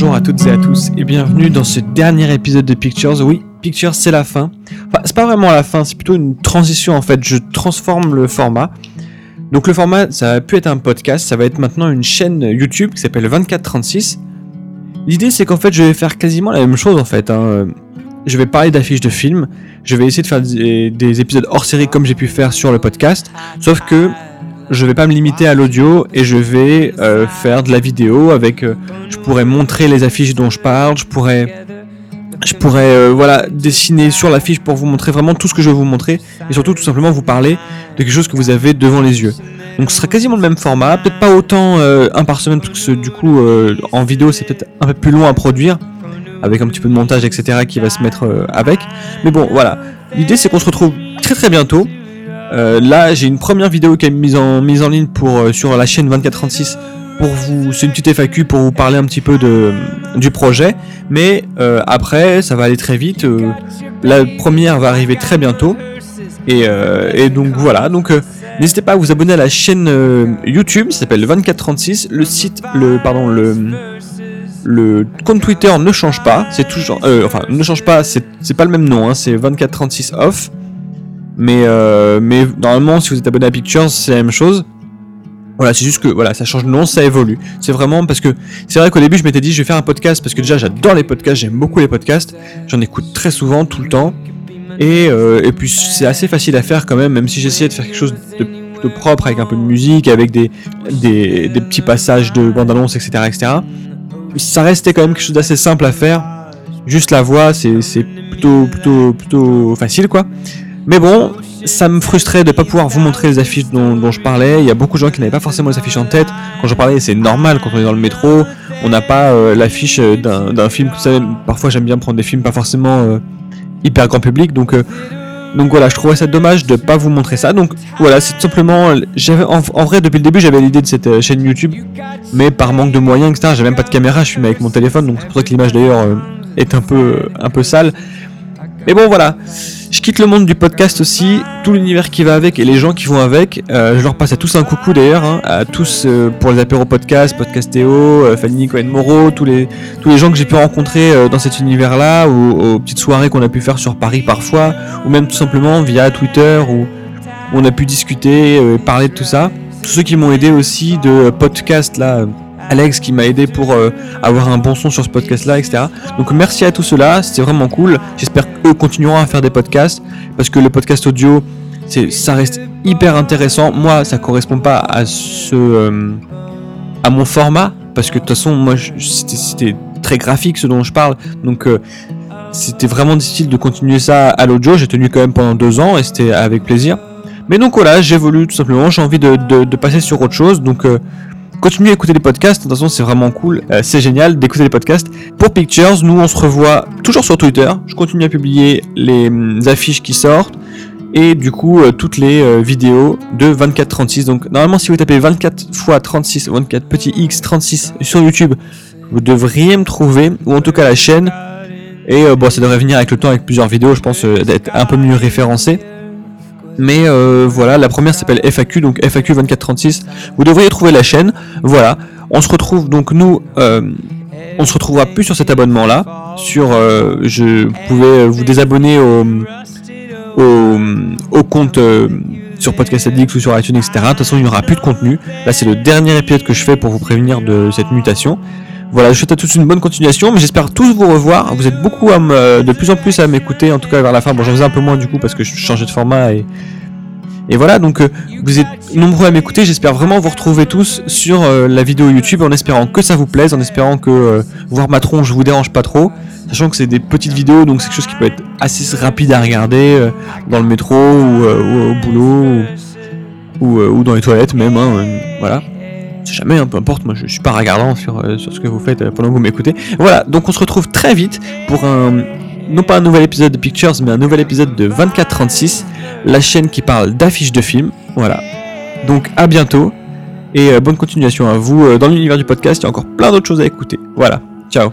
bonjour à toutes et à tous et bienvenue dans ce dernier épisode de Pictures. Oui, Pictures c'est la fin. Enfin, c'est pas vraiment la fin, c'est plutôt une transition en fait. Je transforme le format. Donc le format, ça a pu être un podcast, ça va être maintenant une chaîne YouTube qui s'appelle 2436. L'idée c'est qu'en fait je vais faire quasiment la même chose en fait. Hein. Je vais parler d'affiches de films, je vais essayer de faire des, des épisodes hors série comme j'ai pu faire sur le podcast, sauf que je vais pas me limiter à l'audio et je vais euh, faire de la vidéo avec. Euh, je pourrais montrer les affiches dont je parle, je pourrais, je pourrais euh, voilà dessiner sur l'affiche pour vous montrer vraiment tout ce que je vais vous montrer et surtout tout simplement vous parler de quelque chose que vous avez devant les yeux. Donc ce sera quasiment le même format, peut-être pas autant un par semaine parce que du coup en vidéo c'est peut-être un peu plus long à produire avec un petit peu de montage etc qui va se mettre avec. Mais bon voilà, l'idée c'est qu'on se retrouve très très bientôt euh, là, j'ai une première vidéo qui est mise en, mise en ligne pour, euh, sur la chaîne 2436 pour vous, c'est une petite FAQ pour vous parler un petit peu du projet. Mais euh, après, ça va aller très vite. la première va arriver très bientôt. Et, et donc voilà. Donc n'hésitez pas à vous abonner à la chaîne YouTube. Ça s'appelle 2436. Le site, le pardon, le le compte Twitter ne change pas. C'est toujours, enfin, ne change pas. C'est pas le même nom. Hein, c'est 2436 off. Mais, euh, mais normalement, si vous êtes abonné à Pictures, c'est la même chose. Voilà, c'est juste que voilà, ça change de nom, ça évolue. C'est vraiment parce que c'est vrai qu'au début, je m'étais dit, je vais faire un podcast parce que déjà, j'adore les podcasts, j'aime beaucoup les podcasts. J'en écoute très souvent, tout le temps. Et, euh, et puis, c'est assez facile à faire quand même, même si j'essayais de faire quelque chose de, propre avec un peu de musique, avec des, des, petits passages de bande-annonce, etc., etc. Ça restait quand même quelque chose d'assez simple à faire. Juste la voix, c'est plutôt, plutôt, plutôt facile, quoi. Mais bon, ça me frustrait de ne pas pouvoir vous montrer les affiches dont, je parlais. Il y a beaucoup de gens qui n'avaient pas forcément les affiches en tête. Quand je parlais, c'est normal quand on est dans le métro. On n'a pas euh, l'affiche d'un film. Vous savez, parfois j'aime bien prendre des films pas forcément euh, hyper grand public. Donc, euh, donc voilà, je trouvais ça dommage de ne pas vous montrer ça. Donc voilà, c'est tout simplement. En, vrai depuis le début j'avais l'idée de cette chaîne YouTube, mais par manque de moyens, etc. J'avais même pas de caméra, je filmais avec mon téléphone, donc c'est pour ça que l'image d'ailleurs est un peu un peu sale. Mais bon voilà. Je quitte le monde du podcast aussi, tout l'univers qui va avec et les gens qui vont avec. Euh, je leur passe à tous un coucou d'ailleurs, hein, à tous euh, pour les apéros podcast, Podcastéo, euh, Fanny Cohen Moreau, tous les, tous les gens que j'ai pu rencontrer dans cet univers-là, ou aux petites soirées qu'on a pu faire sur Paris parfois, ou même tout simplement via Twitter, où, on a pu discuter, parler de tout ça. Tous ceux qui m'ont aidé aussi de podcast là Alex qui m'a aidé pour euh, avoir un bon son sur ce podcast là, etc. Donc merci à tous ceux-là, c'était vraiment cool. J'espère qu'eux continueront à faire des podcasts parce que le podcast audio, c'est, ça reste hyper intéressant. Moi, ça correspond pas à ce, euh, à mon format parce que de toute façon, moi, c'était, très graphique ce dont je parle, donc euh, c'était vraiment difficile de continuer ça à l'audio. J'ai tenu quand même pendant deux ans et c'était avec plaisir. Mais donc voilà, j'évolue tout simplement. J'ai envie de, de, passer sur autre chose. Donc Continuez à écouter les podcasts, de toute façon c'est vraiment cool, euh, c'est génial d'écouter les podcasts. Pour Pictures, nous on se revoit toujours sur Twitter, je continue à publier les mm, affiches qui sortent et du coup euh, toutes les euh, vidéos de 24-36. Donc normalement si vous tapez 24 x 36, 24 petit x 36 sur YouTube, vous devriez me trouver, ou en tout cas la chaîne. Et bon ça devrait venir avec le temps avec plusieurs vidéos, je pense d'être un peu mieux référencé. Mais euh, voilà, la première s'appelle FAQ, donc FAQ 2436. Vous devriez trouver la chaîne. Voilà. On se retrouve donc nous. Euh, on se retrouvera plus sur cet abonnement là. Sur, euh, je pouvais vous désabonner au, au, compte sur Podcast Addict ou sur iTunes, etc. De toute façon, il n'y aura plus de contenu. Là, c'est le dernier épisode que je fais pour vous prévenir de cette mutation. Voilà, je souhaite à tous une bonne continuation, mais j'espère tous vous revoir. Vous êtes beaucoup à me, de plus en plus à m'écouter, en tout cas vers la fin. Bon, j'en faisais un peu moins du coup parce que je changeais de format et, et voilà, donc euh, vous êtes nombreux à m'écouter. J'espère vraiment vous retrouver tous sur euh, la vidéo YouTube en espérant que ça vous plaise, en espérant que euh, voir ma tronche vous dérange pas trop. Sachant que c'est des petites vidéos, donc c'est quelque chose qui peut être assez rapide à regarder dans le métro ou, au boulot ou, ou, dans les toilettes même. Hein, voilà jamais, hein, peu importe, moi je, suis pas regardant sur, euh, ce que vous faites euh, pendant que vous m'écoutez. Voilà, donc on se retrouve très vite pour un, non pas un nouvel épisode de Pictures, mais un nouvel épisode de 2436, la chaîne qui parle d'affiches de films. Voilà, donc à bientôt et euh, bonne continuation à vous dans l'univers du podcast, il y a encore plein d'autres choses à écouter. Voilà, ciao